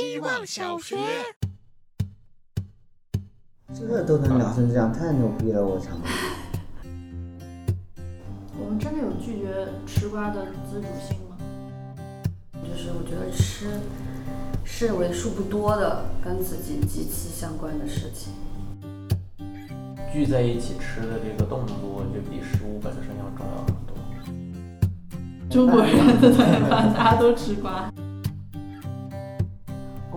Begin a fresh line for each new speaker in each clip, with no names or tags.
希望小学。
这都能聊成这样，太牛逼了！我操。
我们真的有拒绝吃瓜的自主性吗？
就是我觉得吃是为数不多的跟自己极其相关的事情。
聚在一起吃的这个动作，就比食物本身要重要很多。
中国人的团圆饭，大家都吃瓜。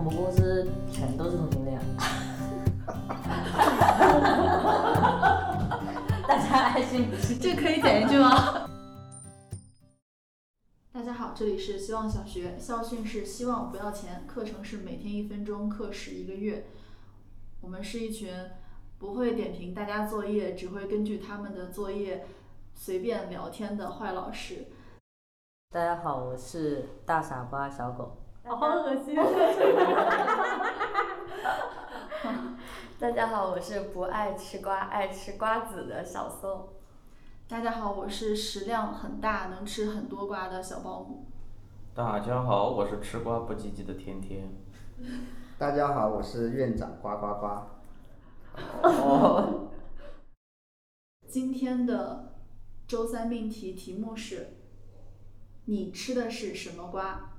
我们公司全都是同性恋。大家爱信不信？
这可以点进去吗？大家好，这里是希望小学，校训是希望不要钱，课程是每天一分钟，课时一个月。我们是一群不会点评大家作业，只会根据他们的作业随便聊天的坏老师。
大家好，我是大傻瓜小狗。
好恶心！
大家好，我是不爱吃瓜、爱吃瓜子的小宋。
大家好，我是食量很大、能吃很多瓜的小保姆。
大家好，我是吃瓜不积极的天天。
大家好，我是院长呱呱呱。
哦。
今天的周三命题题目是：你吃的是什么瓜？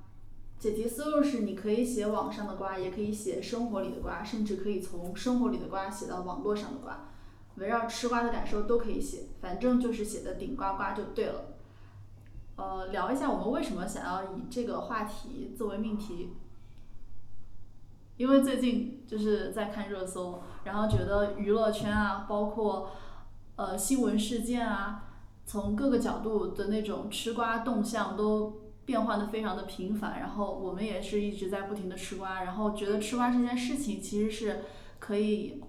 解题思路是：你可以写网上的瓜，也可以写生活里的瓜，甚至可以从生活里的瓜写到网络上的瓜，围绕吃瓜的感受都可以写，反正就是写的顶呱呱就对了。呃，聊一下我们为什么想要以这个话题作为命题，因为最近就是在看热搜，然后觉得娱乐圈啊，包括呃新闻事件啊，从各个角度的那种吃瓜动向都。变换的非常的频繁，然后我们也是一直在不停的吃瓜，然后觉得吃瓜这件事情其实是可以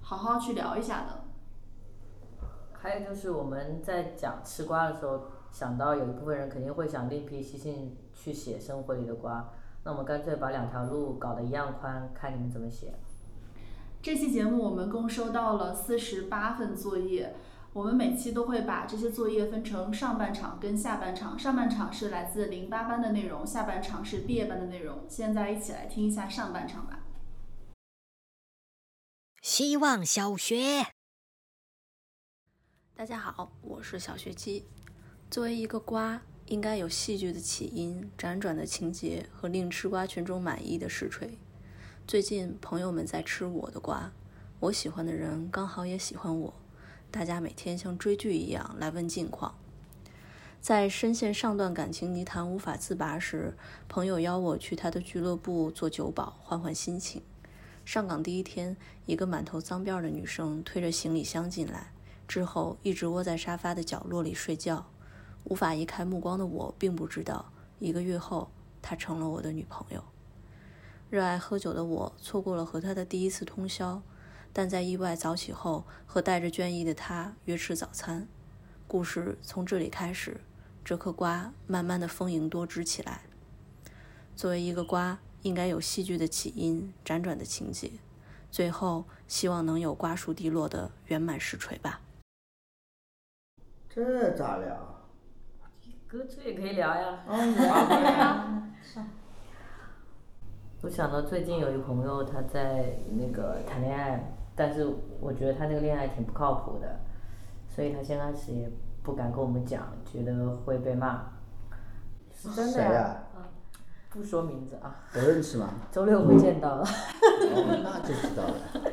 好好去聊一下的。
还有就是我们在讲吃瓜的时候，想到有一部分人肯定会想另辟蹊径去写生活里的瓜，那我们干脆把两条路搞得一样宽，看你们怎么写。
这期节目我们共收到了四十八份作业。我们每期都会把这些作业分成上半场跟下半场，上半场是来自零八班的内容，下半场是毕业班的内容。现在一起来听一下上半场吧。
希望小学，
大家好，我是小学鸡。作为一个瓜，应该有戏剧的起因、辗转的情节和令吃瓜群众满意的实锤。最近朋友们在吃我的瓜，我喜欢的人刚好也喜欢我。大家每天像追剧一样来问近况，在深陷上段感情泥潭无法自拔时，朋友邀我去他的俱乐部做酒保，换换心情。上岗第一天，一个满头脏辫的女生推着行李箱进来，之后一直窝在沙发的角落里睡觉。无法移开目光的我，并不知道，一个月后，她成了我的女朋友。热爱喝酒的我，错过了和她的第一次通宵。但在意外早起后，和带着倦意的他约吃早餐。故事从这里开始，这颗瓜慢慢的丰盈多汁起来。作为一个瓜，应该有戏剧的起因、辗转的情节，最后希望能有瓜熟蒂落的圆满实锤吧。
这咋聊？
歌词也可以聊呀。
嗯，聊
呀。我想到最近有一朋友，他在那个谈恋爱。但是我觉得他那个恋爱挺不靠谱的，所以他先开始也不敢跟我们讲，觉得会被骂。是真的
呀？
不说名字啊。
我认识吗？
周六会见到了。
哦，那就知道了。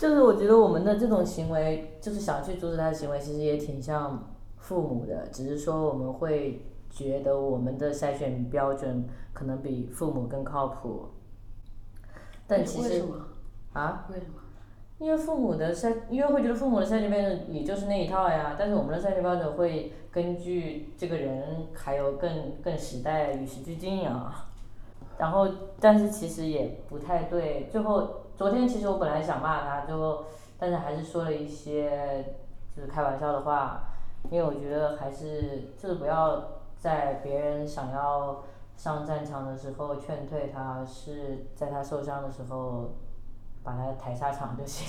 就是我觉得我们的这种行为，就是想去阻止他的行为，其实也挺像父母的，只是说我们会觉得我们的筛选标准可能比父母更靠谱。但其实啊？
为什么？
因为父母的筛，因为会觉得父母的筛选标准也就是那一套呀，但是我们的筛选标准会根据这个人，还有更更时代与时俱进啊。然后，但是其实也不太对。最后，昨天其实我本来想骂他，最后，但是还是说了一些就是开玩笑的话，因为我觉得还是就是不要在别人想要上战场的时候劝退他，是在他受伤的时候。把他抬下场就行。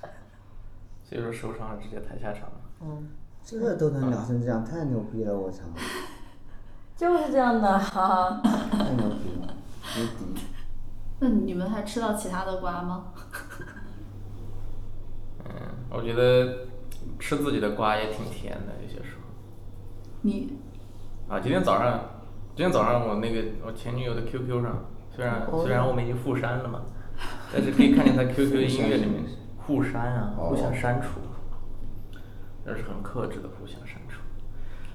所以说受伤了直接抬下场。
嗯。
这都能聊成这样，太牛逼了！我操。
就是这样的，哈哈。
太牛逼了，无敌。
那你们还吃到其他的瓜吗？
嗯，我觉得吃自己的瓜也挺甜的，有些时候。
你
啊，今天早上，今天早上我那个我前女友的 QQ 上，虽然
哦
虽然我们已经互删了嘛，但是可以看见他 QQ 音乐里面互删啊，
哦
互相删除，那是很克制的互相删除。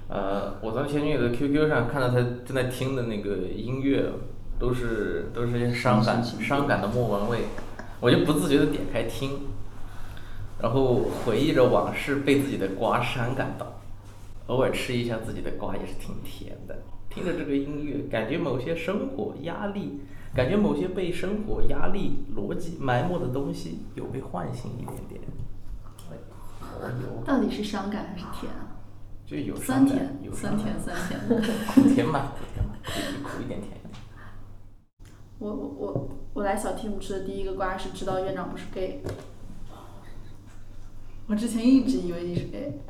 呃，我在前女友的 QQ 上看到她正在听的那个音乐，都是都是些伤感
伤
感的莫文蔚，我就不自觉的点开听，然后回忆着往事被自己的瓜伤感到。偶尔吃一下自己的瓜也是挺甜的。听着这个音乐，感觉某些生活压力，感觉某些被生活压力逻辑埋没的东西有被唤醒一点点。哎，好有，
到底是伤感还是甜啊？
就有
酸
伤感
甜，
有
酸甜，酸甜的。
苦甜嘛，苦甜嘛，苦苦一点甜一点。
我我我我来小 team 吃的第一个瓜是知道院长不是 gay。我之前一直以为你是 gay，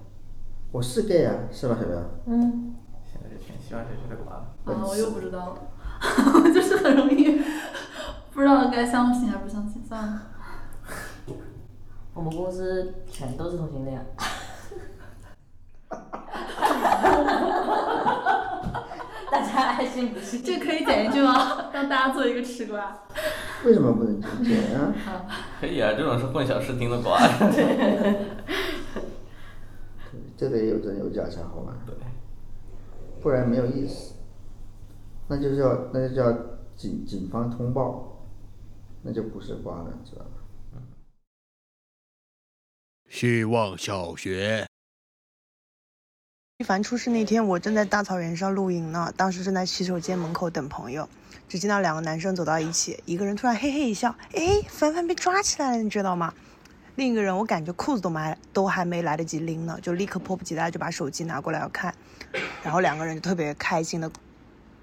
我是 gay 啊，是吧，小苗？
嗯，
现在是全希望小学的瓜了。
啊，我又不知道了，我 就是很容易不知道该相信还是不相信，算了。
我们公司全都是同性恋。大家爱信不信？
这可以剪进去吗？让大家做一个吃瓜。
为什么不能剪啊？
可以啊，这种是混淆视听的瓜。
这得有真有假才好玩，
对，
不然没有意思。那就叫那就叫警警方通报，那就不是瓜了，知道吧？
希望小学。
一凡出事那天，我正在大草原上露营呢，当时正在洗手间门口等朋友，只见到两个男生走到一起，一个人突然嘿嘿一笑，哎，凡凡被抓起来了，你知道吗？另一个人我感觉裤子都没都还没来得及拎呢，就立刻迫不及待就把手机拿过来要看，然后两个人就特别开心的，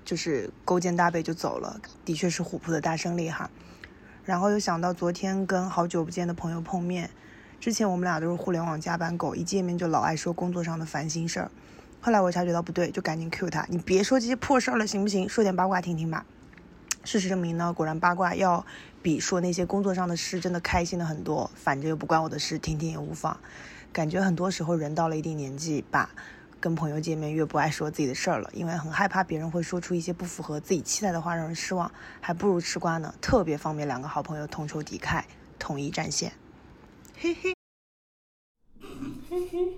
就是勾肩搭背就走了，的确是虎扑的大胜利哈。然后又想到昨天跟好久不见的朋友碰面，之前我们俩都是互联网加班狗，一见面就老爱说工作上的烦心事儿。后来我察觉到不对，就赶紧 Q 他，你别说这些破事儿了，行不行？说点八卦听听吧。事实证明呢，果然八卦要比说那些工作上的事真的开心的很多。反正又不关我的事，听听也无妨。感觉很多时候人到了一定年纪吧，跟朋友见面越不爱说自己的事儿了，因为很害怕别人会说出一些不符合自己期待的话，让人失望，还不如吃瓜呢，特别方便两个好朋友同仇敌忾，统一战线。嘿嘿。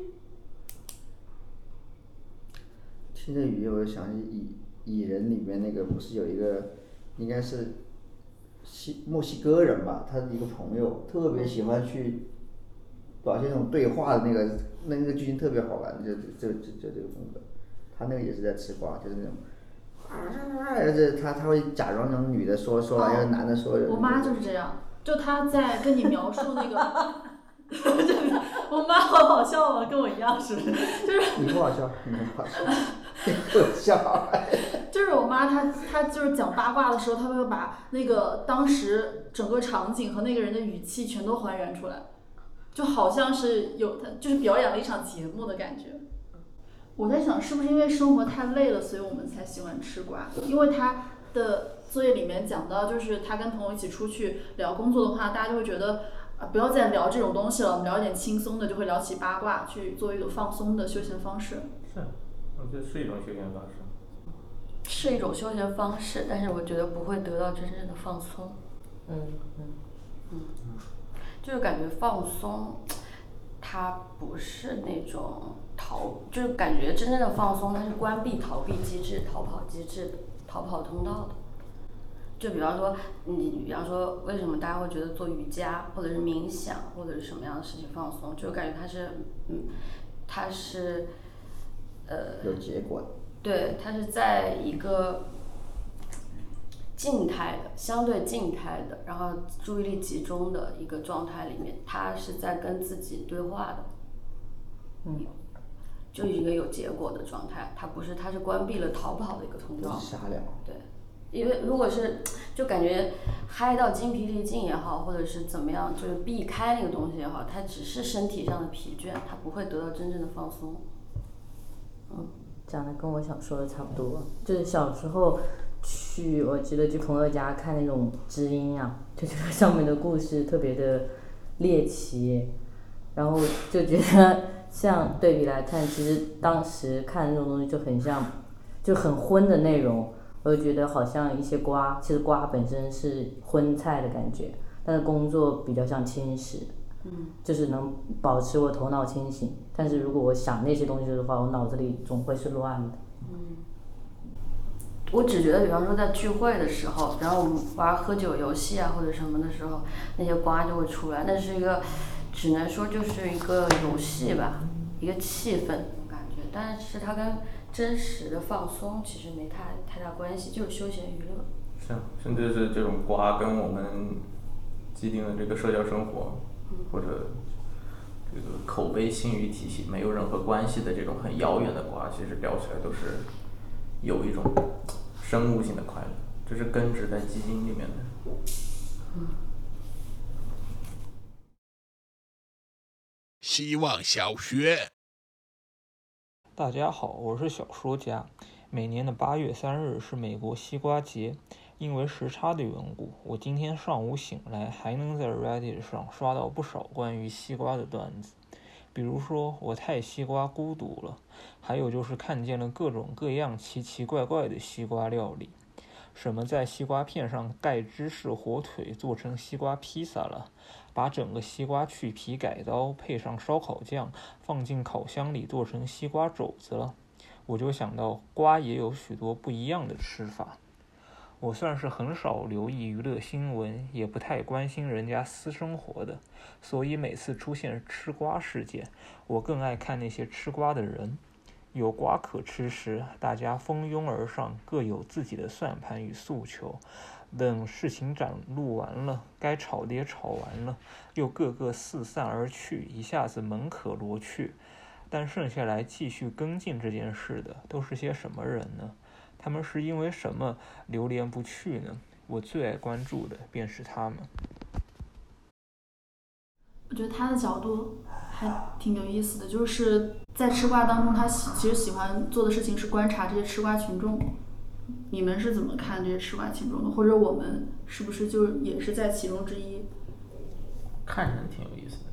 听着语言，我就想起蚁蚁人里面那个不是有一个，应该是西墨西哥人吧，他的一个朋友特别喜欢去表现那种对话的那个，那那个剧情特别好玩，就就就就这个风格。他那个也是在吃瓜，就是那种，啊，这他他会假装那种女的说说完，然后男的说。
我妈就是这样，就她在跟你描述那个，我妈好好笑啊，跟我一样是不是？就是
你不好笑，你不好笑，你可笑。
就是我妈她她就是讲八卦的时候，她会把那个当时整个场景和那个人的语气全都还原出来，就好像是有他就是表演了一场节目的感觉。我在想，是不是因为生活太累了，所以我们才喜欢吃瓜？因为他的作业里面讲到，就是他跟朋友一起出去聊工作的话，大家就会觉得啊，不要再聊这种东西了，我们聊一点轻松的，就会聊起八卦，去作为一种放松的休闲方式。
是，我觉得是一种休闲方式。
是一种休闲方式，但是我觉得不会得到真正的放松。
嗯嗯
嗯嗯，就是感觉放松，它不是那种逃，就是感觉真正的放松，它是关闭逃避机制、逃跑机制、逃跑通道的。就比方说，你比方说，为什么大家会觉得做瑜伽或者是冥想或者是什么样的事情放松？就感觉它是，嗯，它是，呃，
有结果的。
对，它是在一个静态的、相对静态的，然后注意力集中的一个状态里面，他是在跟自己对话的，
嗯，
就一个有结果的状态，他不是，他是关闭了逃跑的一个通道，
瞎聊。
对，因为如果是就感觉嗨到精疲力尽也好，或者是怎么样，就是避开那个东西也好，它只是身体上的疲倦，它不会得到真正的放松，嗯。
讲的跟我想说的差不多，就是小时候去，我记得去朋友家看那种知音啊，就觉得上面的故事特别的猎奇，然后就觉得像对比来看，其实当时看那种东西就很像，就很荤的内容，我就觉得好像一些瓜，其实瓜本身是荤菜的感觉，但是工作比较像轻食。
嗯，
就是能保持我头脑清醒，但是如果我想那些东西的话，我脑子里总会是乱的。
嗯，我只觉得，比方说在聚会的时候，然后我们玩喝酒游戏啊或者什么的时候，那些瓜就会出来，那是一个，只能说就是一个游戏吧，一个气氛感觉，但是它跟真实的放松其实没太太大关系，就是休闲娱乐。
是啊，甚至是这种瓜跟我们既定的这个社交生活。或者这个口碑信誉体系没有任何关系的这种很遥远的瓜，其实聊起来都是有一种生物性的快乐，这是根植在基因里面的。
希望小学，
大家好，我是小说家。每年的八月三日是美国西瓜节。因为时差的缘故，我今天上午醒来还能在 Reddit 上刷到不少关于西瓜的段子，比如说我太西瓜孤独了，还有就是看见了各种各样奇奇怪怪的西瓜料理，什么在西瓜片上盖芝士火腿做成西瓜披萨了，把整个西瓜去皮改刀配上烧烤酱放进烤箱里做成西瓜肘子了，我就想到瓜也有许多不一样的吃法。我算是很少留意娱乐新闻，也不太关心人家私生活的，所以每次出现吃瓜事件，我更爱看那些吃瓜的人。有瓜可吃时，大家蜂拥而上，各有自己的算盘与诉求。等事情展露完了，该吵的也吵完了，又各个四散而去，一下子门可罗雀。但剩下来继续跟进这件事的，都是些什么人呢？他们是因为什么流连不去呢？我最爱关注的便是他们。
我觉得他的角度还挺有意思的，就是在吃瓜当中，他喜其实喜欢做的事情是观察这些吃瓜群众。你们是怎么看这些吃瓜群众的？或者我们是不是就也是在其中之一？
看人挺有意思的，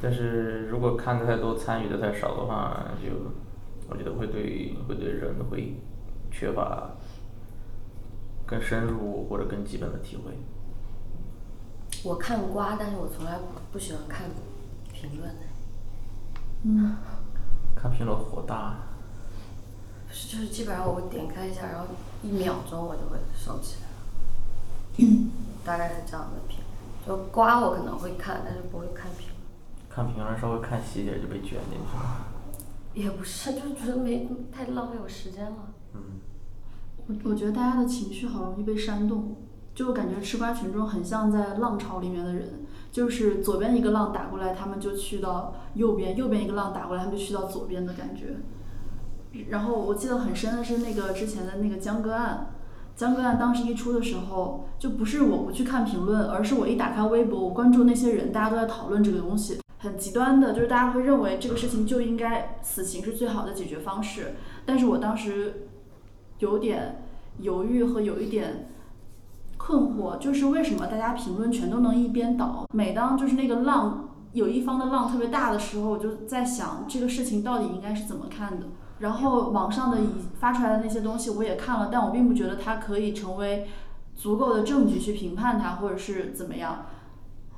但是如果看的太多，参与的太少的话，就。我觉得会对会对人会缺乏更深入或者更基本的体会。
我看瓜，但是我从来不喜欢看评论。
嗯。
看评论火大。
是，就是基本上我会点开一下，然后一秒钟我就会收起来。
嗯。
大概是这样的评，就瓜我可能会看，但是不会看评论。
看评论稍微看细节就被卷进去了。
也不是，就是觉得没太浪费我时间了。
嗯，
我我觉得大家的情绪好容易被煽动，就感觉吃瓜群众很像在浪潮里面的人，就是左边一个浪打过来，他们就去到右边；右边一个浪打过来，他们就去到左边的感觉。然后我记得很深的是那个之前的那个江歌案，江歌案当时一出的时候，就不是我不去看评论，而是我一打开微博，我关注那些人，大家都在讨论这个东西。很极端的，就是大家会认为这个事情就应该死刑是最好的解决方式。但是我当时有点犹豫和有一点困惑，就是为什么大家评论全都能一边倒？每当就是那个浪有一方的浪特别大的时候，我就在想这个事情到底应该是怎么看的。然后网上的已发出来的那些东西我也看了，但我并不觉得它可以成为足够的证据去评判它，或者是怎么样。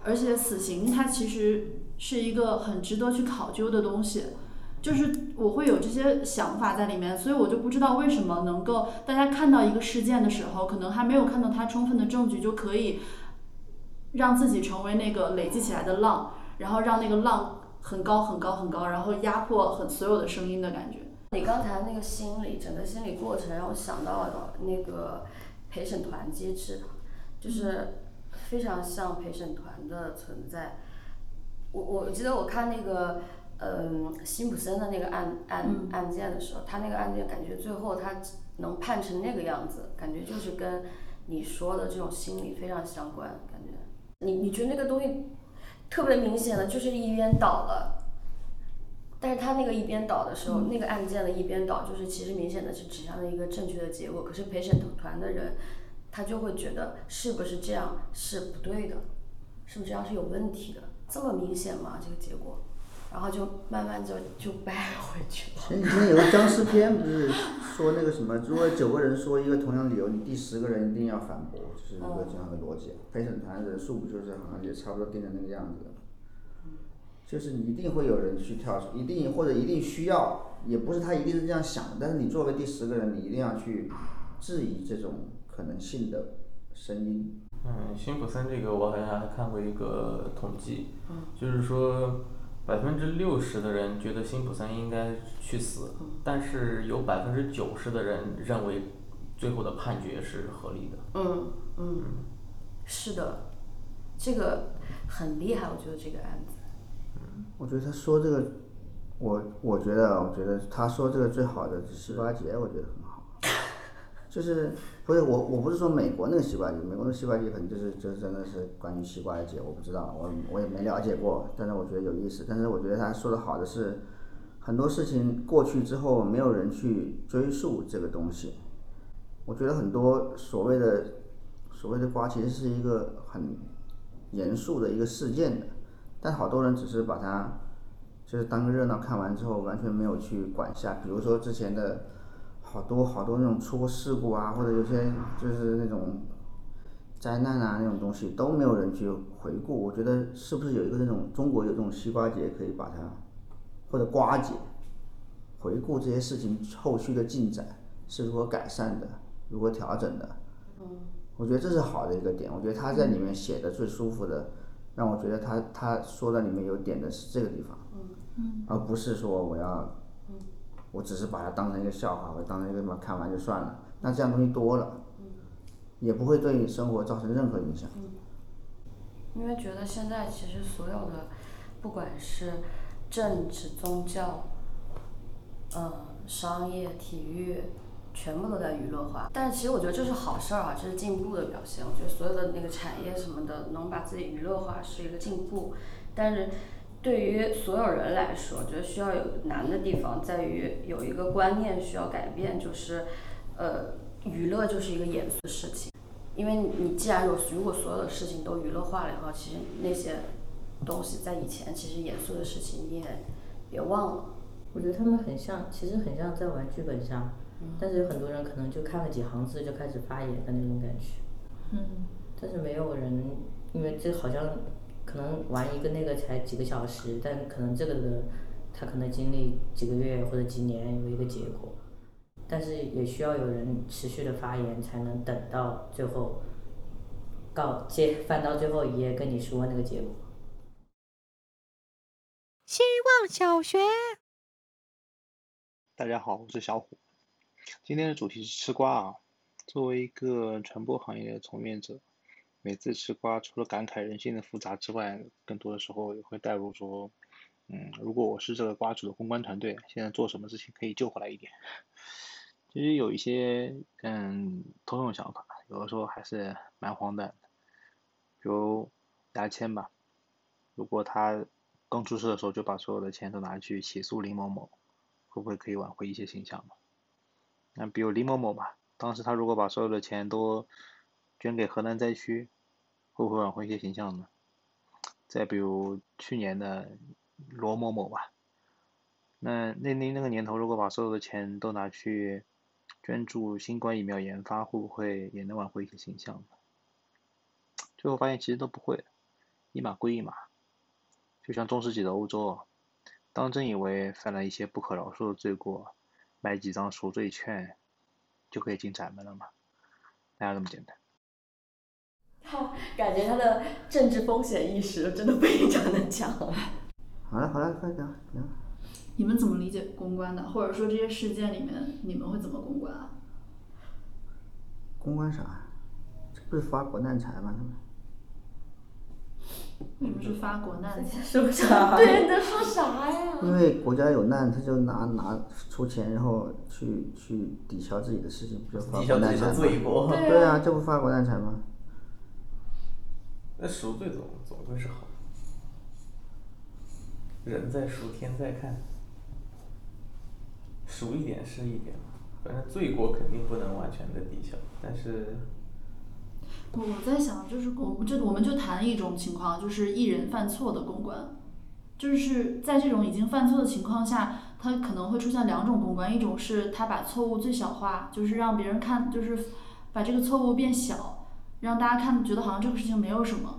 而且死刑它其实。是一个很值得去考究的东西，就是我会有这些想法在里面，所以我就不知道为什么能够大家看到一个事件的时候，可能还没有看到它充分的证据，就可以让自己成为那个累积起来的浪，然后让那个浪很高很高很高，然后压迫很所有的声音的感觉。
你刚才那个心理整个心理过程让我想到了那个陪审团机制，就是非常像陪审团的存在。我我记得我看那个，嗯，辛普森的那个案案案件的时候，他那个案件感觉最后他能判成那个样子，感觉就是跟你说的这种心理非常相关。感觉你你觉得那个东西特别明显的就是一边倒了，但是他那个一边倒的时候，那个案件的一边倒，就是其实明显的是指向了一个正确的结果。可是陪审团的人，他就会觉得是不是这样是不对的，是不是这样是有问题的？这么明显吗？这个结果？然后就慢慢就就掰回去了。
前几天有个僵尸片，不是说那个什么，如果九个人说一个同样理由，你第十个人一定要反驳，就是一个这样的逻辑。陪审团人数不就是好像也差不多定成那个样子的，就是你一定会有人去跳出，一定或者一定需要，也不是他一定是这样想的，但是你作为第十个人，你一定要去质疑这种可能性的声音。
嗯，辛普森这个我好像还看过一个统计，就是说百分之六十的人觉得辛普森应该去死，但是有百分之九十的人认为最后的判决是合理的。
嗯嗯，是的，这个很厉害，我觉得这个案子。
我觉得他说这个，我我觉得，我觉得他说这个最好的是十八节，我觉得很好。就是不是我我不是说美国那个西瓜节，美国的西瓜节可能就是就是真的是关于西瓜的节，我不知道，我我也没了解过，但是我觉得有意思。但是我觉得他说的好的是，很多事情过去之后，没有人去追溯这个东西。我觉得很多所谓的所谓的瓜，其实是一个很严肃的一个事件的。但好多人只是把它就是当个热闹看完之后，完全没有去管下。比如说之前的好多好多那种出过事故啊，或者有些就是那种灾难啊那种东西都没有人去回顾。我觉得是不是有一个那种中国有这种西瓜节可以把它或者瓜节回顾这些事情后续的进展是如何改善的，如何调整的。我觉得这是好的一个点。我觉得他在里面写的最舒服的。让我觉得他他说的里面有点的是这个地方，而不是说我要，我只是把它当成一个笑话，我当成一个什么看完就算了。那这样东西多了，也不会对你生活造成任何影响。
因为觉得现在其实所有的，不管是政治、宗教，嗯，商业、体育。全部都在娱乐化，但是其实我觉得这是好事儿啊，这是进步的表现。我觉得所有的那个产业什么的，能把自己娱乐化是一个进步。但是对于所有人来说，我觉得需要有难的地方在于有一个观念需要改变，就是呃，娱乐就是一个严肃的事情。因为你既然有，如果所有的事情都娱乐化了以后，其实那些东西在以前其实严肃的事情你也别忘了。
我觉得他们很像，其实很像在玩剧本杀。但是有很多人可能就看了几行字就开始发言的那种感觉，
嗯，
但是没有人，因为这好像可能玩一个那个才几个小时，但可能这个的他可能经历几个月或者几年有一个结果，但是也需要有人持续的发言才能等到最后，告接翻到最后一页跟你说那个结果。
希望小学，
大家好，我是小虎。今天的主题是吃瓜啊。作为一个传播行业的从业者，每次吃瓜，除了感慨人性的复杂之外，更多的时候也会带入说，嗯，如果我是这个瓜主的公关团队，现在做什么事情可以救回来一点？其实有一些嗯通用想法，有的时候还是蛮荒诞的。比如牙签吧，如果他刚出事的时候就把所有的钱都拿去起诉林某某，会不会可以挽回一些形象呢？那比如李某某吧，当时他如果把所有的钱都捐给河南灾区，会不会挽回一些形象呢？再比如去年的罗某某吧，那那那那个年头，如果把所有的钱都拿去捐助新冠疫苗研发，会不会也能挽回一些形象呢？最后发现其实都不会，一码归一码。就像中世纪的欧洲，当真以为犯了一些不可饶恕的罪过。买几张赎罪券就可以进宅门了吗？哪有那么简单？
他 感觉他的政治风险意识真的非常的强。
好了好了，快讲讲。
你们怎么理解公关的？或者说这些事件里面，你们会怎么公关啊？
公关啥？这不是发国难财吗？他们。
为什么是发国难财？
说啥？
对，你在说啥呀？
因为国家有难，他就拿拿出钱，然后去去抵消自己的事情，不就发国难财吗？对啊，这不发国难财吗？
那赎罪总总归是好。人在赎，天在看。赎一点是一点，反正罪过肯定不能完全的抵消，但是
我在想，就是我们就我们就谈一种情况，就是艺人犯错的公关，就是在这种已经犯错的情况下，他可能会出现两种公关，一种是他把错误最小化，就是让别人看，就是把这个错误变小，让大家看觉得好像这个事情没有什么，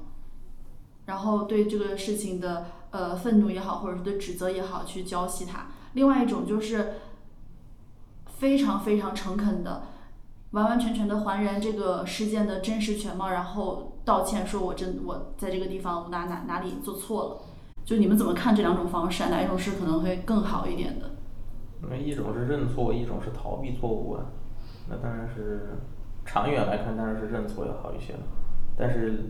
然后对这个事情的呃愤怒也好，或者是对指责也好，去浇熄它。另外一种就是非常非常诚恳的。完完全全的还原这个事件的真实全貌，然后道歉说我真我在这个地方我哪哪哪里做错了，就你们怎么看这两种方式？哪一种是可能会更好一点的？
那一种是认错，一种是逃避错误啊。那当然是长远来看，当然是认错要好一些了。但是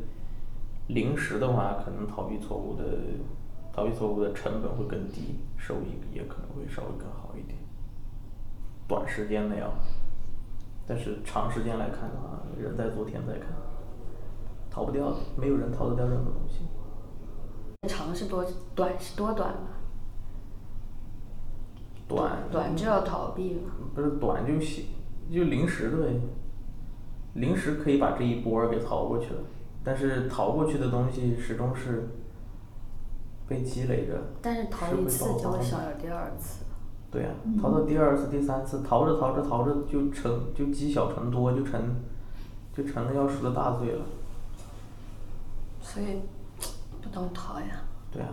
临时的话，可能逃避错误的逃避错误的成本会更低，收益也可能会稍微更好一点。短时间内啊。但是长时间来看的话，人在做天在看，逃不掉的，没有人逃得掉任何东西。
长是多，短是多短嘛？
短。
短就要逃避了。
不是短就行，就临时的呗。临时可以把这一波给逃过去了，但是逃过去的东西始终是被积累着。
但是逃一次就会想有第二次。
对呀，逃到第二次、第三次，逃着逃着逃着就成就积小成多，就成就成了要赎的大罪了。
所以不能逃呀。
对呀，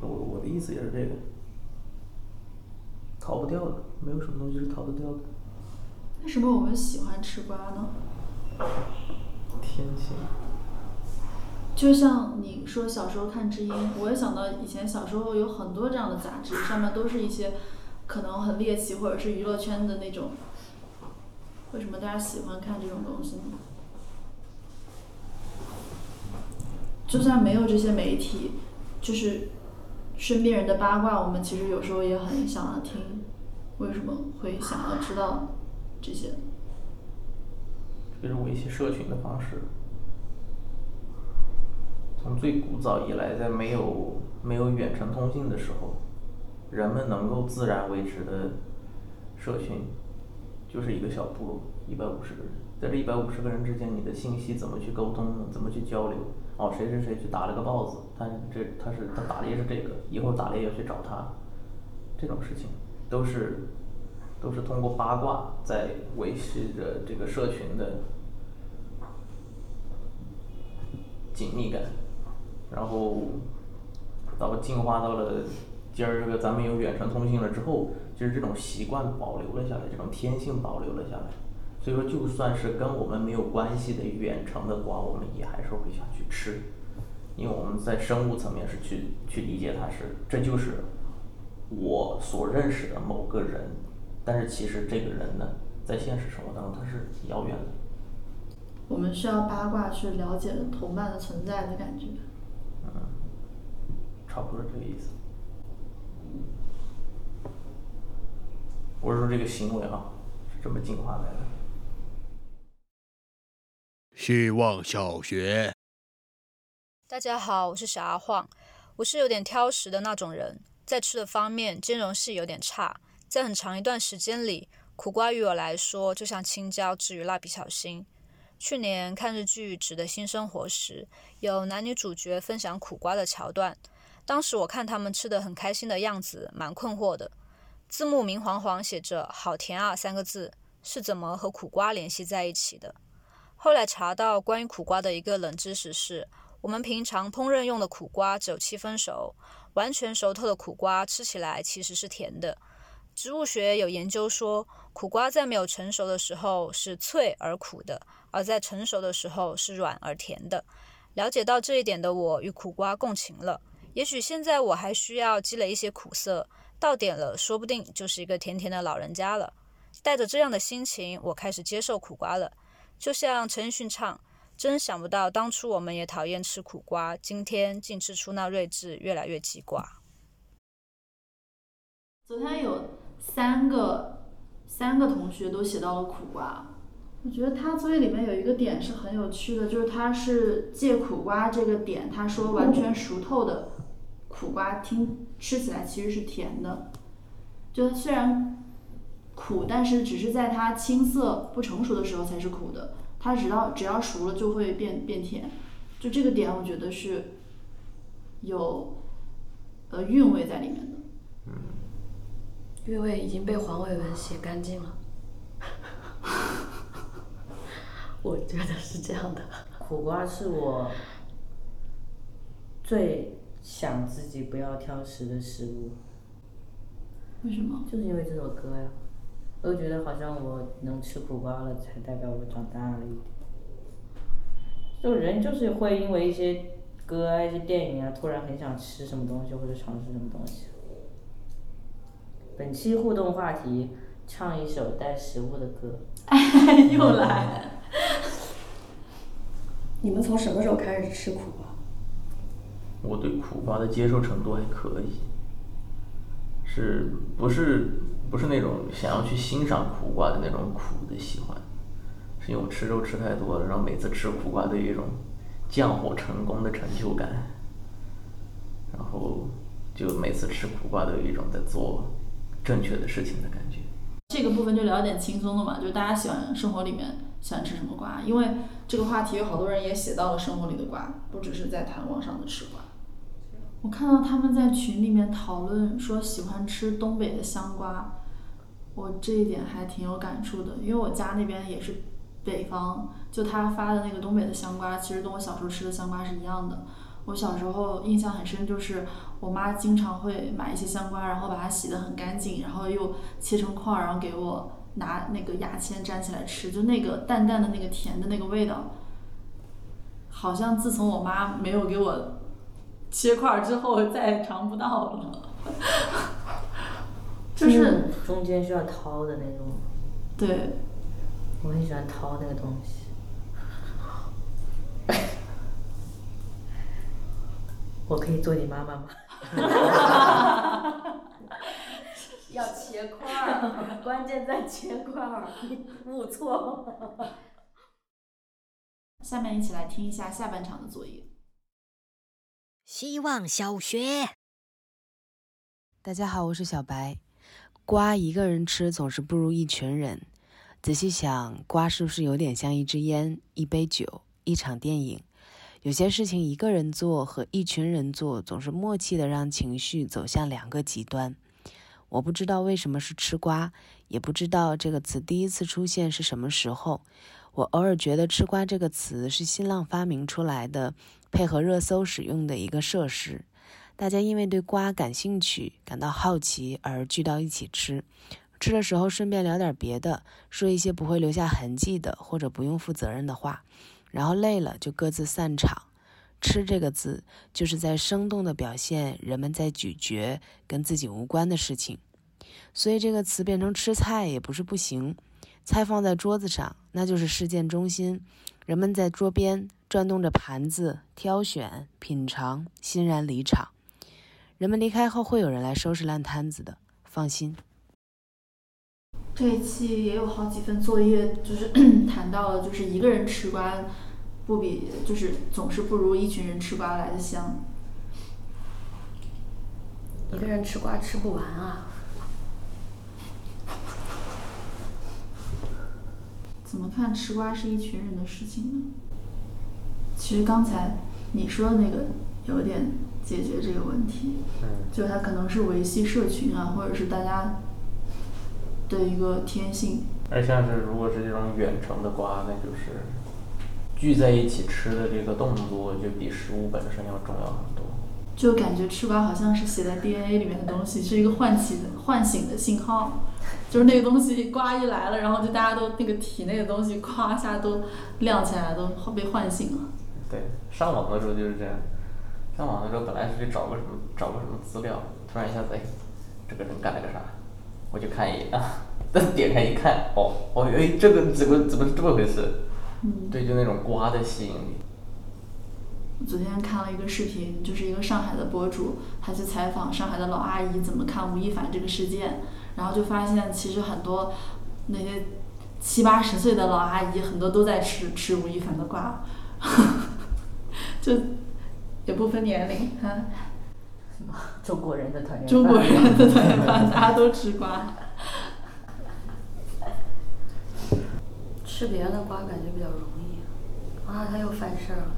我我的意思也是这个，逃不掉的，没有什么东西是逃得掉的。
为什么我们喜欢吃瓜呢？
天性。
就像你说小时候看知音，我也想到以前小时候有很多这样的杂志，上面都是一些。可能很猎奇，或者是娱乐圈的那种。为什么大家喜欢看这种东西呢？就算没有这些媒体，就是身边人的八卦，我们其实有时候也很想要听。为什么会想要知道这些？
这是我一些社群的方式。从最古早以来，在没有没有远程通信的时候。人们能够自然维持的社群，就是一个小部落，一百五十个人。在这一百五十个人之间，你的信息怎么去沟通？怎么去交流？哦，谁谁谁去打了个豹子，他这他是他打猎是这个，以后打猎要去找他，这种事情都是都是通过八卦在维系着这个社群的紧密感，然后到进化到了。今儿个咱们有远程通信了之后，其实这种习惯保留了下来，这种天性保留了下来。所以说，就算是跟我们没有关系的远程的瓜，我们也还是会想去吃，因为我们在生物层面是去去理解它是，这就是我所认识的某个人，但是其实这个人呢，在现实生活当中他是遥远的。
我们需要八卦去了解同伴的存在的感觉。
嗯，差不多这个意思。我是说这个行为啊，是这么进化来的。
希望小学。
大家好，我是小阿晃。我是有点挑食的那种人，在吃的方面兼容性有点差。在很长一段时间里，苦瓜于我来说就像青椒至于蜡笔小新。去年看日剧《纸的新生活》时，有男女主角分享苦瓜的桥段。当时我看他们吃的很开心的样子，蛮困惑的。字幕明晃晃写着“好甜啊”三个字，是怎么和苦瓜联系在一起的？后来查到关于苦瓜的一个冷知识是：我们平常烹饪用的苦瓜只有七分熟，完全熟透的苦瓜吃起来其实是甜的。植物学有研究说，苦瓜在没有成熟的时候是脆而苦的，而在成熟的时候是软而甜的。了解到这一点的我，与苦瓜共情了。也许现在我还需要积累一些苦涩，到点了，说不定就是一个甜甜的老人家了。带着这样的心情，我开始接受苦瓜了。就像陈奕迅唱：“真想不到，当初我们也讨厌吃苦瓜，今天竟吃出那睿智，越来越记挂。”
昨天有三个三个同学都写到了苦瓜，我觉得他作业里面有一个点是很有趣的，就是他是借苦瓜这个点，他说完全熟透的。苦瓜听吃起来其实是甜的，就虽然苦，但是只是在它青涩不成熟的时候才是苦的，它只要只要熟了就会变变甜，就这个点我觉得是有呃韵味在里面的。
韵味已经被黄伟文写干净了。我觉得是这样的。
苦瓜是我最想自己不要挑食的食物。
为什么？
就是因为这首歌呀，我就觉得好像我能吃苦瓜了，才代表我长大了一点。就人就是会因为一些歌啊、一些电影啊，突然很想吃什么东西或者尝试什么东西。本期互动话题：唱一首带食物的歌。
哎 又来。
你们从什么时候开始吃苦瓜？
我对苦瓜的接受程度还可以，是不是不是那种想要去欣赏苦瓜的那种苦的喜欢，是因为我吃肉吃太多了，然后每次吃苦瓜都有一种降火成功的成就感，然后就每次吃苦瓜都有一种在做正确的事情的感觉。
这个部分就聊点轻松的嘛，就大家喜欢生活里面喜欢吃什么瓜，因为这个话题有好多人也写到了生活里的瓜，不只是在谈网上的吃瓜。我看到他们在群里面讨论说喜欢吃东北的香瓜，我这一点还挺有感触的，因为我家那边也是北方，就他发的那个东北的香瓜，其实跟我小时候吃的香瓜是一样的。我小时候印象很深，就是我妈经常会买一些香瓜，然后把它洗得很干净，然后又切成块儿，然后给我拿那个牙签粘起来吃，就那个淡淡的那个甜的那个味道，好像自从我妈没有给我切块儿之后，再也尝不到了。就是
中间需要掏的那种。
对。
我很喜欢掏那个东西。我可以做你妈妈吗？
要切块儿，关键在切块儿，误错。
下面一起来听一下下半场的作业。
希望小学。
大家好，我是小白。瓜一个人吃总是不如一群人。仔细想，瓜是不是有点像一支烟、一杯酒、一场电影？有些事情一个人做和一群人做，总是默契的让情绪走向两个极端。我不知道为什么是吃瓜，也不知道这个词第一次出现是什么时候。我偶尔觉得“吃瓜”这个词是新浪发明出来的，配合热搜使用的一个设施。大家因为对瓜感兴趣、感到好奇而聚到一起吃，吃的时候顺便聊点别的，说一些不会留下痕迹的或者不用负责任的话。然后累了就各自散场。吃这个字就是在生动地表现人们在咀嚼跟自己无关的事情，所以这个词变成吃菜也不是不行。菜放在桌子上，那就是事件中心，人们在桌边转动着盘子，挑选、品尝，欣然离场。人们离开后会有人来收拾烂摊子的，放心。
这一期也有好几份作业，就是 谈到了，就是一个人吃瓜不比，就是总是不如一群人吃瓜来的香。
一个人吃瓜吃不完啊！
怎么看吃瓜是一群人的事情呢？其实刚才你说的那个有点解决这个问题，就它可能是维系社群啊，或者是大家。的一个天性，
而像是如果是这种远程的瓜，那就是聚在一起吃的这个动作，就比食物本身要重要很多。
就感觉吃瓜好像是写在 DNA 里面的东西，是一个唤起的、唤醒的信号，就是那个东西瓜一来了，然后就大家都那个体内的东西咵一下都亮起来，都被唤醒了。
对，上网的时候就是这样，上网的时候本来是去找个什么找个什么资料，突然一下子，哎，这个人干了个啥？我就看一眼啊，但点开一看，哦哦，哎，这个怎么怎么是这么回事？
嗯，
对，就那种瓜的吸引力。
昨天看了一个视频，就是一个上海的博主，他去采访上海的老阿姨怎么看吴亦凡这个事件，然后就发现其实很多那些七八十岁的老阿姨，很多都在吃吃吴亦凡的瓜，就也不分年龄哈。
中国人的团圆饭。
中国人的团圆饭，大家都吃瓜。
吃别人的瓜感觉比较容易，啊，他又犯事儿了。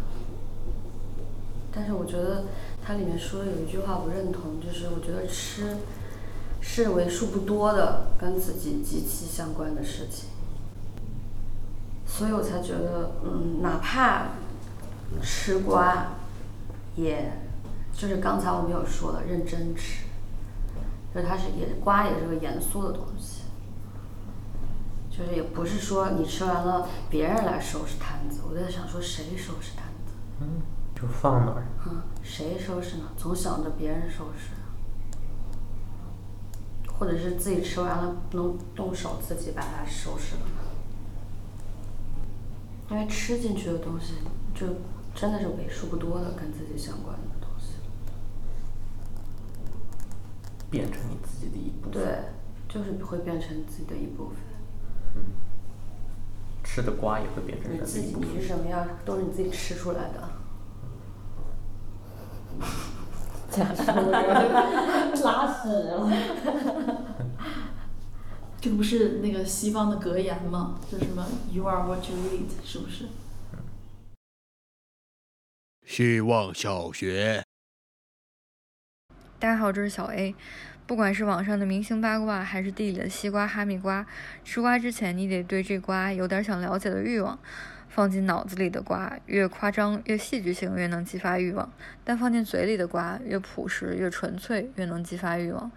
但是我觉得它里面说的有一句话我认同，就是我觉得吃是为数不多的跟自己极其相关的事情，所以我才觉得，嗯，哪怕吃瓜，也就是刚才我们有说的，认真吃，就是它是也瓜也是个严肃的东西，就是也不是说你吃完了别人来收拾摊子，我在想说谁收拾摊子。
嗯，就放那儿。
嗯，谁收拾呢？总想着别人收拾，或者是自己吃完了能动手自己把它收拾了。因为吃进去的东西，就真的是为数不多的跟自己相关的东西。
变成你自己的一部分。
对，就是会变成自己的一部分。
嗯。吃的瓜也会变成
你自己，你是什么样，都是你自己吃出来的。
假说 拉屎了。
这个不是那个西方的格言吗？就什么 “You are what you eat”，是不是？
希望小学。
大家好，这是小 A。不管是网上的明星八卦，还是地里的西瓜、哈密瓜，吃瓜之前你得对这瓜有点想了解的欲望。放进脑子里的瓜越夸张越戏剧性，越能激发欲望；但放进嘴里的瓜越朴实越纯粹，越能激发欲望。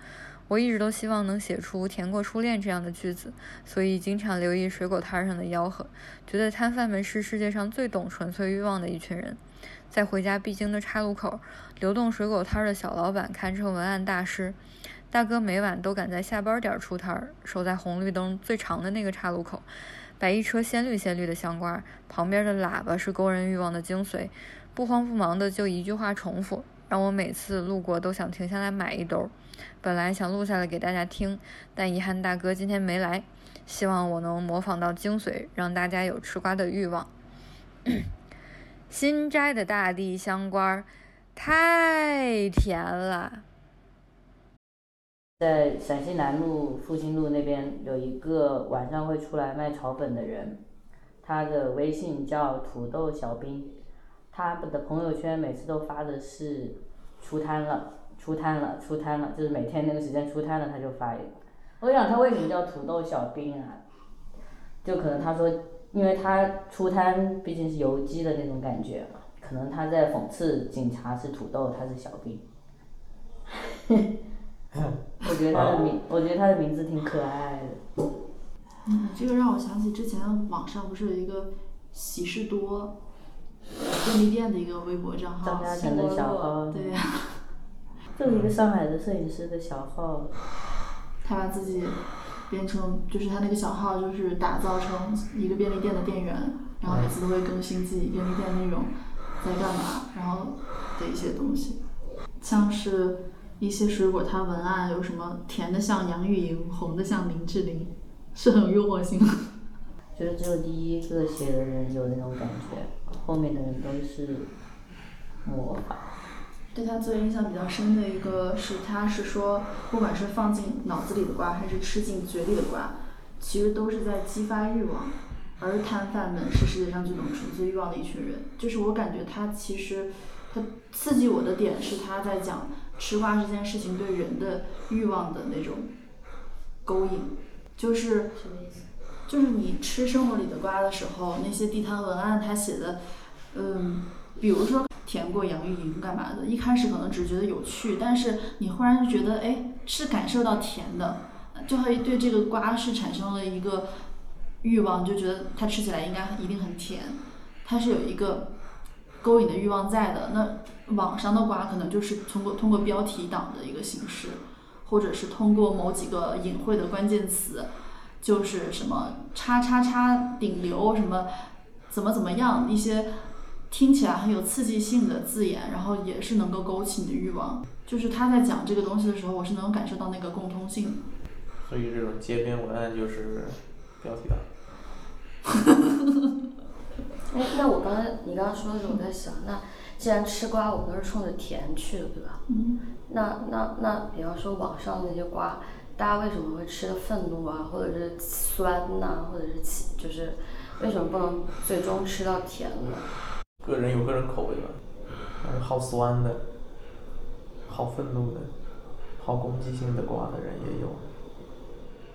我一直都希望能写出“甜过初恋”这样的句子，所以经常留意水果摊上的吆喝，觉得摊贩们是世界上最懂纯粹欲望的一群人。在回家必经的岔路口，流动水果摊的小老板堪称文案大师。大哥每晚都赶在下班点出摊儿，守在红绿灯最长的那个岔路口。摆一车鲜绿鲜绿的香瓜，旁边的喇叭是勾人欲望的精髓，不慌不忙的就一句话重复，让我每次路过都想停下来买一兜。本来想录下来给大家听，但遗憾大哥今天没来。希望我能模仿到精髓，让大家有吃瓜的欲望。新摘的大地香瓜，太甜了。
在陕西南路复兴路那边有一个晚上会出来卖炒粉的人，他的微信叫土豆小兵，他的朋友圈每次都发的是出摊了，出摊了，出摊了，就是每天那个时间出摊了他就发一个。我想他为什么叫土豆小兵啊？就可能他说，因为他出摊毕竟是游击的那种感觉嘛，可能他在讽刺警察是土豆，他是小兵。我觉得他的名，我觉得他的名字挺可爱的。
嗯，这个让我想起之前网上不是有一个喜事多便利店的一个微博账号，
张嘉诚的小号。
对呀。
就是一个上海的摄影师的小号。
他把自己变成，就是他那个小号，就是打造成一个便利店的店员，然后每次都会更新自己便利店内容在干嘛，然后的一些东西，像是。一些水果，它文案有什么甜的像杨钰莹，红的像林志玲，是很有诱惑性。
觉得只有第一个写的人有那种感觉，后面的人都是模仿。
对他最印象比较深的一个是，他是说，不管是放进脑子里的瓜，还是吃进嘴里的瓜，其实都是在激发欲望。而摊贩们是世界上最懂纯粹欲望的一群人。就是我感觉他其实，他刺激我的点是他在讲。吃瓜这件事情对人的欲望的那种勾引，就是什么意思就是你吃生活里的瓜的时候，那些地摊文案他写的，嗯，比如说甜过杨钰莹干嘛的，一开始可能只觉得有趣，但是你忽然就觉得，哎，是感受到甜的，就会对这个瓜是产生了一个欲望，就觉得它吃起来应该一定很甜，它是有一个勾引的欲望在的，那。网上的瓜可能就是通过通过标题党的一个形式，或者是通过某几个隐晦的关键词，就是什么叉叉叉顶流什么，怎么怎么样一些听起来很有刺激性的字眼，然后也是能够勾起你的欲望。就是他在讲这个东西的时候，我是能感受到那个共通性。
所以这种街边文案就是标题党。
哎，那我刚才你刚刚说的时候，我在想那。既然吃瓜，我们都是冲着甜去的，对吧？
嗯。
那那那，比方说网上那些瓜，大家为什么会吃的愤怒啊，或者是酸呐，或者是气，就是为什么不能最终吃到甜的？
个人有个人口味吧，但是好酸的，好愤怒的，好攻击性的瓜的人也有。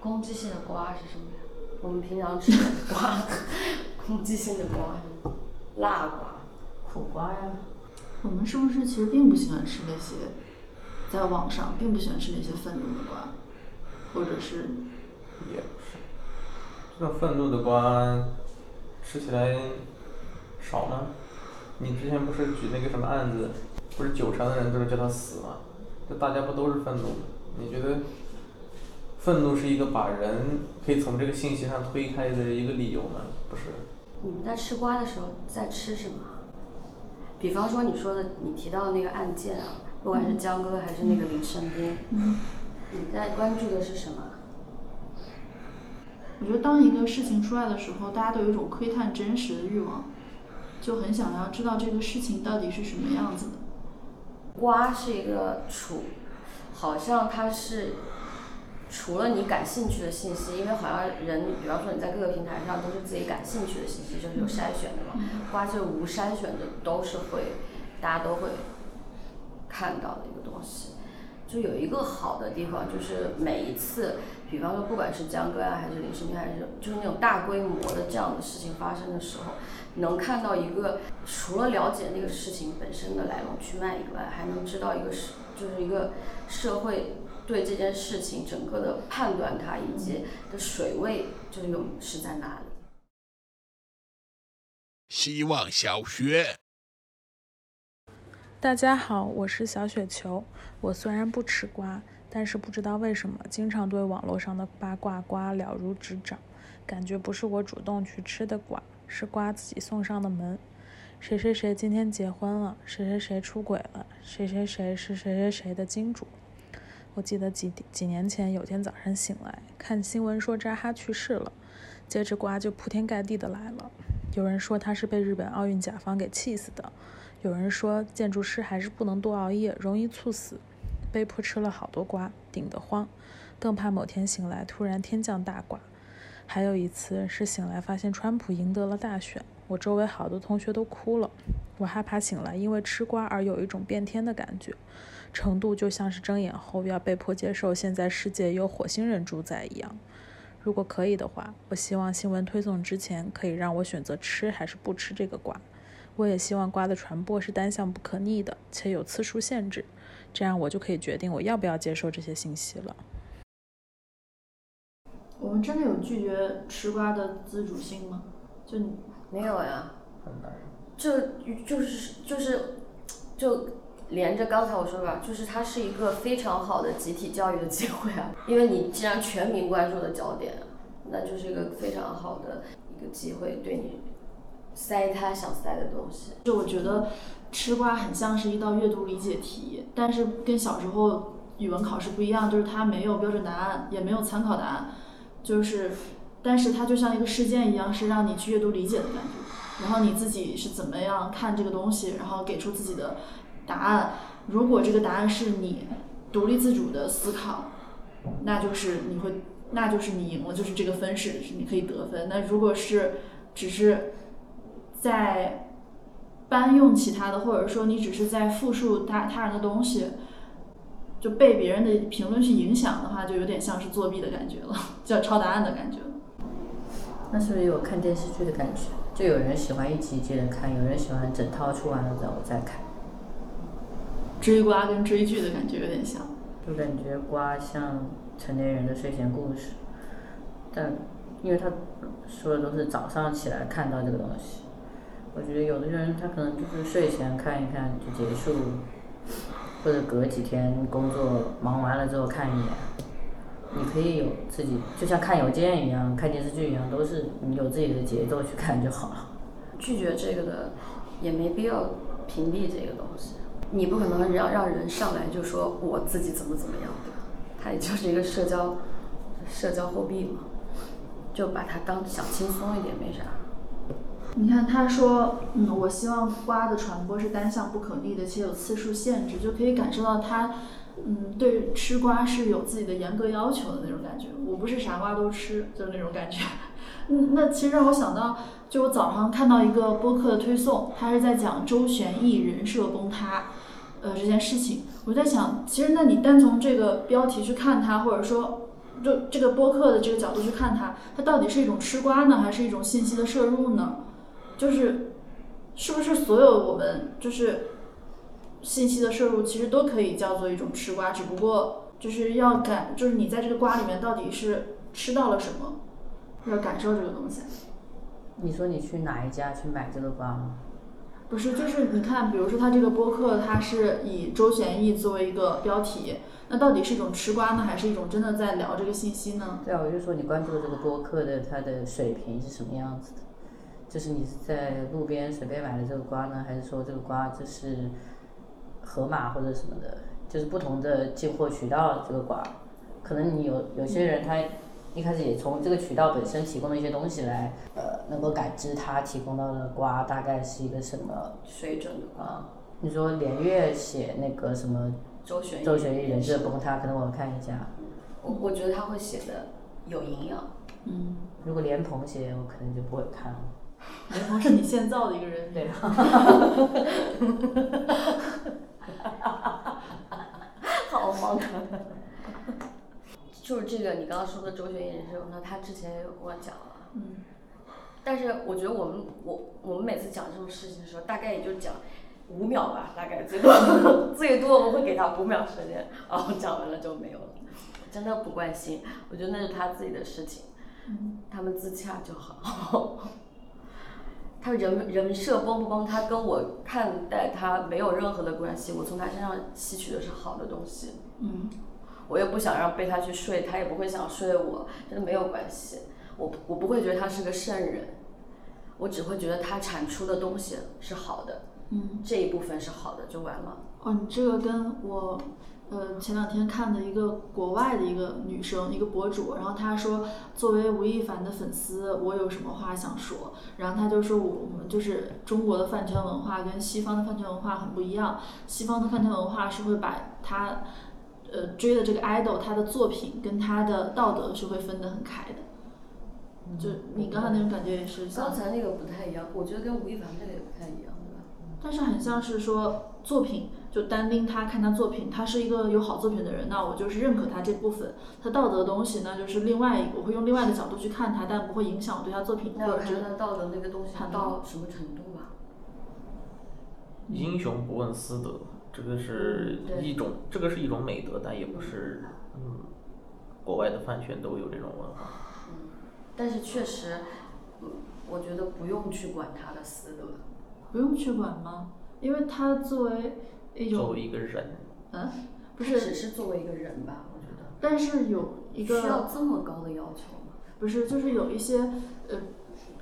攻击性的瓜是什么呀？我们平常吃的瓜，攻击性的瓜？辣瓜、苦瓜呀。
我们是不是其实并不喜欢吃那些，在网上并不喜欢吃那些愤怒的瓜，或者是
也不是，这种愤怒的瓜吃起来少吗？你之前不是举那个什么案子，不是九成的人都是叫他死吗？这大家不都是愤怒吗？你觉得愤怒是一个把人可以从这个信息上推开的一个理由吗？不是。
你们在吃瓜的时候在吃什么？比方说你说的，你提到的那个案件啊，不管是江哥还是那个林生斌，
嗯
你在关注的是什么？
我觉得当一个事情出来的时候，大家都有一种窥探真实的欲望，就很想要知道这个事情到底是什么样子的。
瓜是一个除，好像它是除了你感兴趣的信息，因为好像人，比方说你在各个平台上都是自己感兴趣的信息，就是有筛选的嘛。瓜就是无筛选的，都是会，大家都会看到的一个东西。就有一个好的地方，就是每一次，比方说不管是江歌啊，还是林生斌，还是就是那种大规模的这样的事情发生的时候，能看到一个除了了解那个事情本身的来龙去脉以外，还能知道一个是就是一个社会对这件事情整个的判断它以及的水位就是有是在哪里。
希望小学。
大家好，我是小雪球。我虽然不吃瓜，但是不知道为什么，经常对网络上的八卦瓜了如指掌，感觉不是我主动去吃的瓜，是瓜自己送上的门。谁谁谁今天结婚了，谁谁谁出轨了，谁谁谁是谁谁谁的金主。我记得几几年前有天早上醒来，看新闻说扎哈去世了，接着瓜就铺天盖地的来了。有人说他是被日本奥运甲方给气死的。有人说建筑师还是不能多熬夜，容易猝死，被迫吃了好多瓜，顶得慌，更怕某天醒来突然天降大瓜。还有一次是醒来发现川普赢得了大选，我周围好多同学都哭了，我害怕醒来因为吃瓜而有一种变天的感觉，程度就像是睁眼后要被迫接受现在世界有火星人主宰一样。如果可以的话，我希望新闻推送之前可以让我选择吃还是不吃这个瓜。我也希望瓜的传播是单向不可逆的，且有次数限制，这样我就可以决定我要不要接受这些信息了。
我们真的有拒绝吃瓜的自主性吗？就
没有呀，
很难。
这就是就是就连着刚才我说吧，就是它是一个非常好的集体教育的机会啊，因为你既然全民关注的焦点，那就是一个非常好的一个机会，对你。塞他想塞的东西，
就我觉得吃瓜很像是一道阅读理解题，但是跟小时候语文考试不一样，就是它没有标准答案，也没有参考答案，就是，但是它就像一个事件一样，是让你去阅读理解的感觉，然后你自己是怎么样看这个东西，然后给出自己的答案。如果这个答案是你独立自主的思考，那就是你会，那就是你赢了，就是这个分是是你可以得分。那如果是只是在搬用其他的，或者说你只是在复述他他人的东西，就被别人的评论去影响的话，就有点像是作弊的感觉了，叫抄答案的感觉。
那是不是有看电视剧的感觉？就有人喜欢一集一集的看，有人喜欢整套出完了之后再看。
追瓜跟追剧的感觉有点像。
就感觉瓜像成年人的睡前故事，但因为他说的都是早上起来看到这个东西。我觉得有的人他可能就是睡前看一看就结束，或者隔几天工作忙完了之后看一眼。你可以有自己，就像看邮件一样，看电视剧一样，都是你有自己的节奏去看就好了。
拒绝这个的，也没必要屏蔽这个东西。你不可能让让人上来就说我自己怎么怎么样，对吧？它也就是一个社交社交货币嘛，就把它当想轻松一点没啥。
你看，他说，嗯，我希望瓜的传播是单向不可逆的，且有次数限制，就可以感受到他，嗯，对吃瓜是有自己的严格要求的那种感觉。我不是啥瓜都吃，就是那种感觉。嗯，那其实让我想到，就我早上看到一个播客的推送，他是在讲周旋毅人设崩塌，呃这件事情。我在想，其实那你单从这个标题去看它，或者说就这个播客的这个角度去看它，它到底是一种吃瓜呢，还是一种信息的摄入呢？就是是不是所有我们就是信息的摄入，其实都可以叫做一种吃瓜，只不过就是要感，就是你在这个瓜里面到底是吃到了什么，要感受这个东西。
你说你去哪一家去买这个瓜吗？
不是，就是你看，比如说他这个播客，它是以周旋义作为一个标题，那到底是一种吃瓜呢，还是一种真的在聊这个信息呢？
对啊，我就说你关注的这个播客的它的水平是什么样子的？就是你是在路边随便买的这个瓜呢，还是说这个瓜就是盒马或者什么的？就是不同的进货渠道这个瓜，可能你有有些人他一开始也从这个渠道本身提供的一些东西来，呃，能够感知他提供到的瓜大概是一个什么
水准的
瓜。你说连月写那个什么
周旋
周旋毅人设崩塌，可能我看一下。
我我觉得他会写的有营养。
嗯。
如果连鹏写，我可能就不会看了。
连鹏是你现造的一个人。
对。
好荒唐。就是这个你刚刚说的周旋毅人设，那他之前也有跟我讲了。
嗯。
但是我觉得我们我我们每次讲这种事情的时候，大概也就讲五秒吧，大概最多 最多我们会给他五秒时间，然后讲完了就没有了。真的不关心，我觉得那是他自己的事情，
嗯
他们自洽就好。他人人设崩不崩，他跟我看待他没有任何的关系。我从他身上吸取的是好的东西。
嗯。
我又不想让被他去睡，他也不会想睡我，真的没有关系。我我不会觉得他是个圣人，我只会觉得他产出的东西是好的。
嗯。
这一部分是好的就完了。
哦，你这个跟我。呃，前两天看的一个国外的一个女生，一个博主，然后她说，作为吴亦凡的粉丝，我有什么话想说？然后她就说，我们就是中国的饭圈文化跟西方的饭圈文化很不一样，西方的饭圈文化是会把他，呃，追的这个 idol 他的作品跟他的道德是会分得很开的。就你刚才那种感觉也是。
刚才那个不太一样，我觉得跟吴亦凡这个也不太一样，对吧？
但是很像是说作品。就单拎他看他作品，他是一个有好作品的人，那我就是认可他这部分。他道德的东西，那就是另外一个，我会用另外的角度去看他，但不会影响我对他作品。
那要看他道德那个东西
他
到什么程度吧。
英雄不问私德，这个是一种，
嗯、
这个是一种美德，但也不是，嗯，国外的饭圈都有这种文化。
嗯，但是确实，嗯，我觉得不用去管他的私德。
不用去管吗？因为他作为。
作为一个人，
嗯，不是，
只是作为一个人吧，我觉得。
但是有一个
需要这么高的要求吗？
不是，就是有一些呃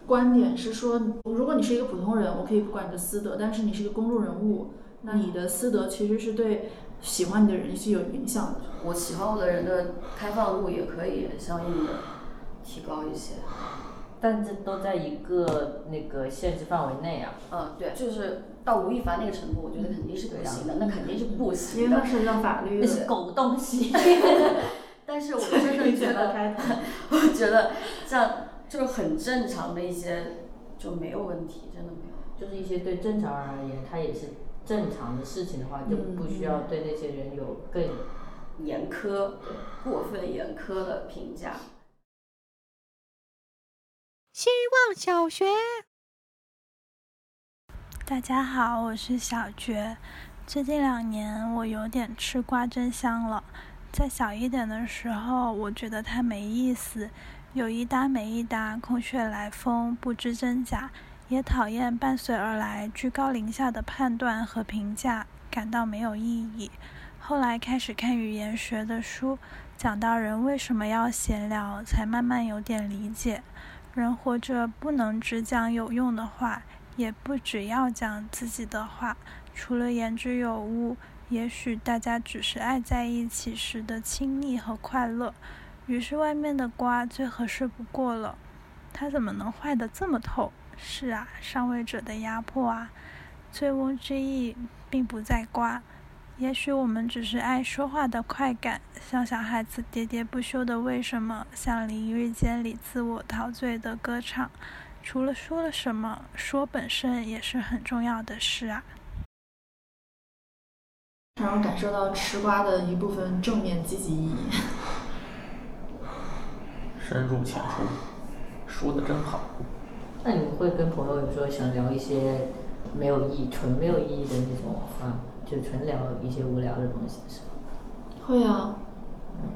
观点是说，如果你是一个普通人，我可以不管你的私德，但是你是一个公众人物，那你的私德其实是对喜欢你的人是有影响的。
我喜欢我的人的开放度也可以相应的提高一些。
但这都在一个那个限制范围内啊。
嗯，对，就是到吴亦凡那个程度，我觉得肯定是不行的，那肯定是不行的。
因为是让法律
那是狗东西。
但是我真的觉得，我觉得像就是很正常的一些就没有问题，真的没有。
就是一些对正常人而言，他也是正常的事情的话，就不需要对那些人有更
严苛、过分严苛的评价。
希望小学，
大家好，我是小觉。最近两年，我有点吃瓜真香了。在小一点的时候，我觉得它没意思，有一搭没一搭，空穴来风，不知真假，也讨厌伴随而来居高临下的判断和评价，感到没有意义。后来开始看语言学的书，讲到人为什么要闲聊，才慢慢有点理解。人活着不能只讲有用的话，也不只要讲自己的话。除了言之有物，也许大家只是爱在一起时的亲密和快乐。于是外面的瓜最合适不过了。它怎么能坏得这么透？是啊，上位者的压迫啊。醉翁之意并不在瓜，也许我们只是爱说话的快感，像小孩子喋喋不休的为什么，像淋浴间里自我陶醉的歌唱。除了说了什么，说本身也是很重要的事啊。
让我感受到吃瓜的一部分正面积极意义。
深入浅出，说的真好。
那你们会跟朋友有说想聊一些没有意义、纯没有意义的那种话，就纯聊一些无聊的东西是吗？
会啊。嗯，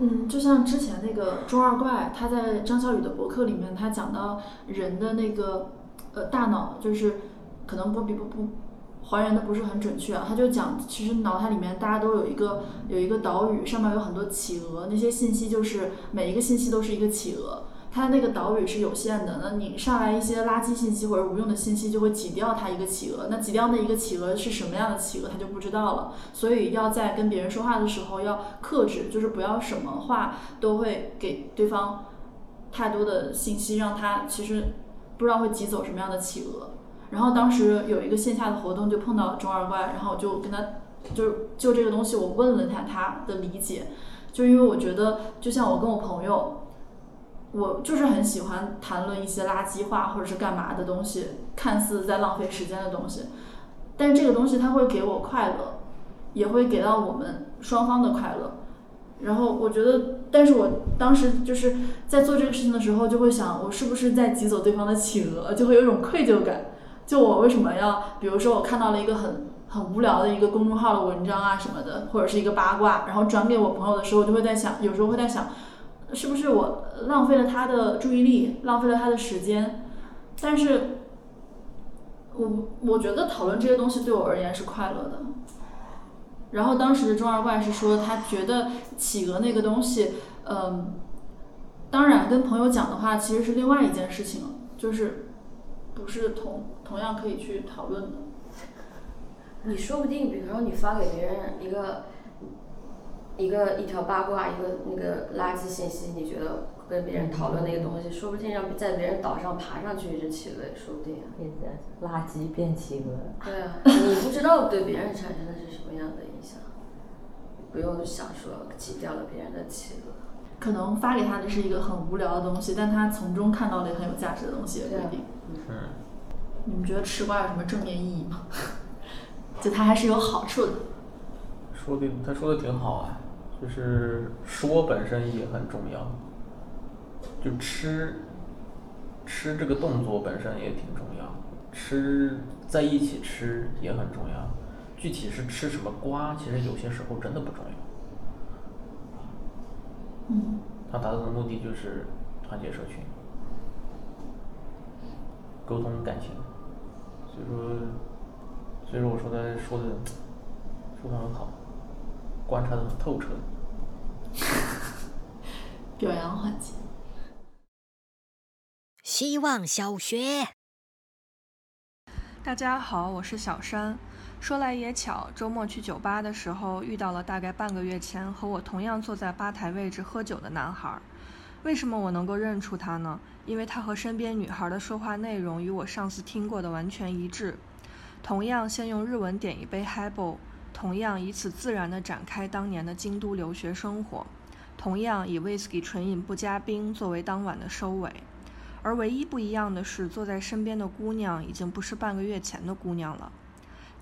嗯就像之前那个中二怪，他在张小雨的博客里面，他讲到人的那个呃大脑，就是可能不比不不还原的不是很准确啊。他就讲，其实脑海里面大家都有一个有一个岛屿，上面有很多企鹅，那些信息就是每一个信息都是一个企鹅。它那个岛屿是有限的，那你上来一些垃圾信息或者无用的信息，就会挤掉它一个企鹅。那挤掉那一个企鹅是什么样的企鹅，他就不知道了。所以要在跟别人说话的时候要克制，就是不要什么话都会给对方太多的信息，让他其实不知道会挤走什么样的企鹅。然后当时有一个线下的活动，就碰到中二怪，然后我就跟他就就这个东西，我问了他他的理解，就因为我觉得，就像我跟我朋友。我就是很喜欢谈论一些垃圾话或者是干嘛的东西，看似在浪费时间的东西，但这个东西它会给我快乐，也会给到我们双方的快乐。然后我觉得，但是我当时就是在做这个事情的时候，就会想，我是不是在挤走对方的企鹅，就会有一种愧疚感。就我为什么要，比如说我看到了一个很很无聊的一个公众号的文章啊什么的，或者是一个八卦，然后转给我朋友的时候，就会在想，有时候会在想。是不是我浪费了他的注意力，浪费了他的时间？但是，我我觉得讨论这些东西对我而言是快乐的。然后当时的中二怪是说，他觉得企鹅那个东西，嗯，当然跟朋友讲的话其实是另外一件事情，就是不是同同样可以去讨论的。
你说不定，比如说你发给别人一个。一个一条八卦，一个那个垃圾信息，你觉得跟别人讨论那个东西，说不定让在别人岛上爬上去一只企鹅，也说不定。
变垃圾变企鹅。
对啊，你不知道对别人产生的是什么样的影响，不用想说挤掉了别人的企鹅。
可能发给他的是一个很无聊的东西，但他从中看到了很有价值的东西，也不一定。
嗯。
你们觉得吃瓜有什么正面意义吗？就它还是有好处的。
说的，他说的挺好啊。就是说本身也很重要，就吃，吃这个动作本身也挺重要，吃在一起吃也很重要，具体是吃什么瓜，其实有些时候真的不重要。
嗯。
他达到的目的就是团结社群，沟通感情，所以说，所以说我说他说的说的很好，观察的很透彻。
表扬环节。
希望小学。
大家好，我是小山。说来也巧，周末去酒吧的时候遇到了大概半个月前和我同样坐在吧台位置喝酒的男孩。为什么我能够认出他呢？因为他和身边女孩的说话内容与我上次听过的完全一致。同样，先用日文点一杯 Highball。同样以此自然地展开当年的京都留学生活，同样以威士忌纯饮不加冰作为当晚的收尾，而唯一不一样的是，坐在身边的姑娘已经不是半个月前的姑娘了。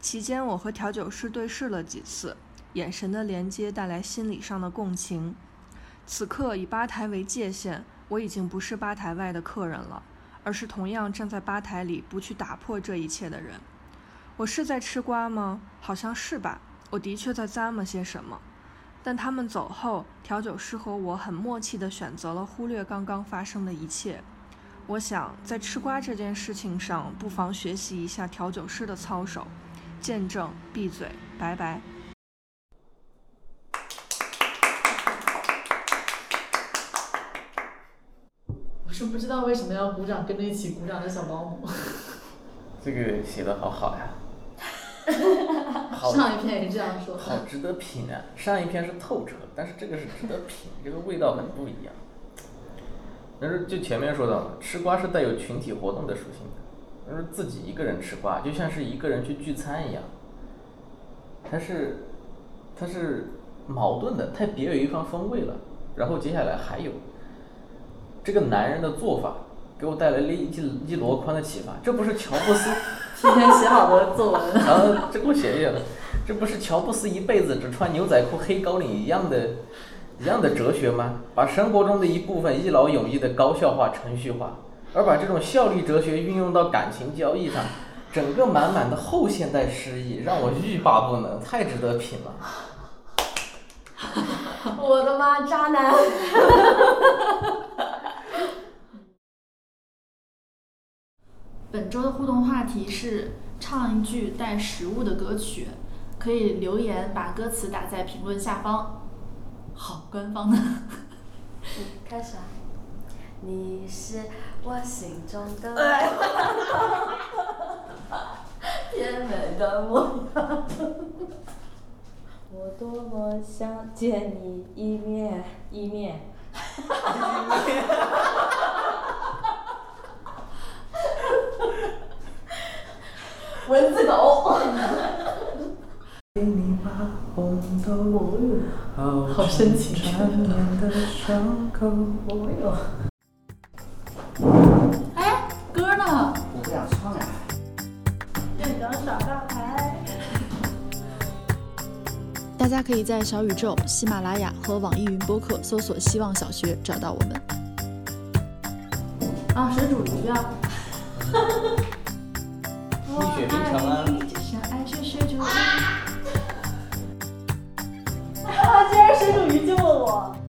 期间，我和调酒师对视了几次，眼神的连接带来心理上的共情。此刻，以吧台为界限，我已经不是吧台外的客人了，而是同样站在吧台里不去打破这一切的人。我是在吃瓜吗？好像是吧。我的确在咂摸些什么，但他们走后，调酒师和我很默契地选择了忽略刚刚发生的一切。我想，在吃瓜这件事情上，不妨学习一下调酒师的操守：见证，闭嘴，拜拜。
我是不知道为什么要鼓掌，跟着一起鼓掌的小保姆。
这个写的好好呀。
上一篇也这样说。
好值得品啊！上一篇是透彻，但是这个是值得品，这个味道很不一样。但是就前面说到了，吃瓜是带有群体活动的属性的，就是自己一个人吃瓜，就像是一个人去聚餐一样。它是它是矛盾的，太别有一番风味了。然后接下来还有这个男人的做法，给我带来了一一箩筐的启发。这不是乔布斯
提前写好的作文。
啊，这给我写一写了。这不是乔布斯一辈子只穿牛仔裤、黑高领一样的，一样的哲学吗？把生活中的一部分一劳永逸的高效化、程序化，而把这种效率哲学运用到感情交易上，整个满满的后现代诗意，让我欲罢不能，太值得品了。
我的妈，渣男！
本周的互动话题是唱一句带食物的歌曲，可以留言把歌词打在评论下方。好，官方的。
开始啊！你是我心中的 甜美的模样。
我多么想见你一面，一面。
蚊子狗。
给你把红豆，
好深情。
的伤口。
哎，歌呢？
我不想唱呀。
店长耍大牌。
大家可以在小宇宙、喜马拉雅和网易云播客搜索“希望小学”找到我们。
啊，谁主题啊？
哈哈哈
我爱你 竟然水煮鱼救了我。